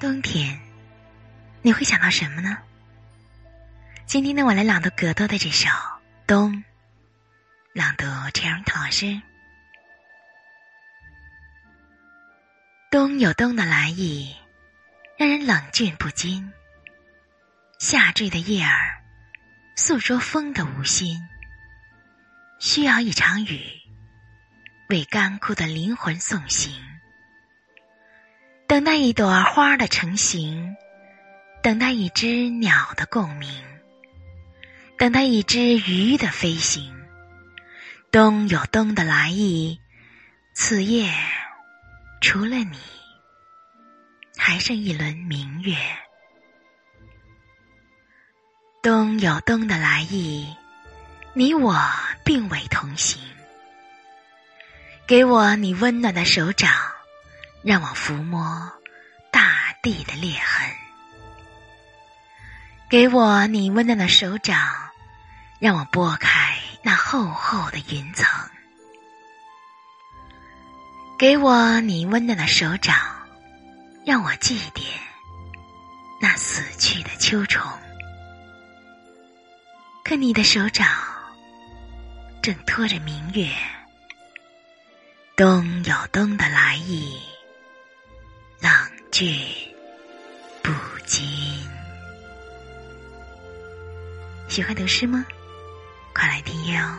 冬天，你会想到什么呢？今天呢，我来朗读格多的这首《冬》，朗读陈荣涛老师。冬有冬的来意，让人冷峻不禁。下坠的叶儿，诉说风的无心。需要一场雨，为干枯的灵魂送行。等待一朵花的成型，等待一只鸟的共鸣，等待一只鱼的飞行。冬有冬的来意，此夜除了你，还剩一轮明月。冬有冬的来意，你我并未同行。给我你温暖的手掌。让我抚摸大地的裂痕，给我你温暖的手掌，让我拨开那厚厚的云层，给我你温暖的手掌，让我祭奠那死去的秋虫。可你的手掌正托着明月，冬有冬的来意。冷峻不禁。喜欢得诗吗？快来听阅哦。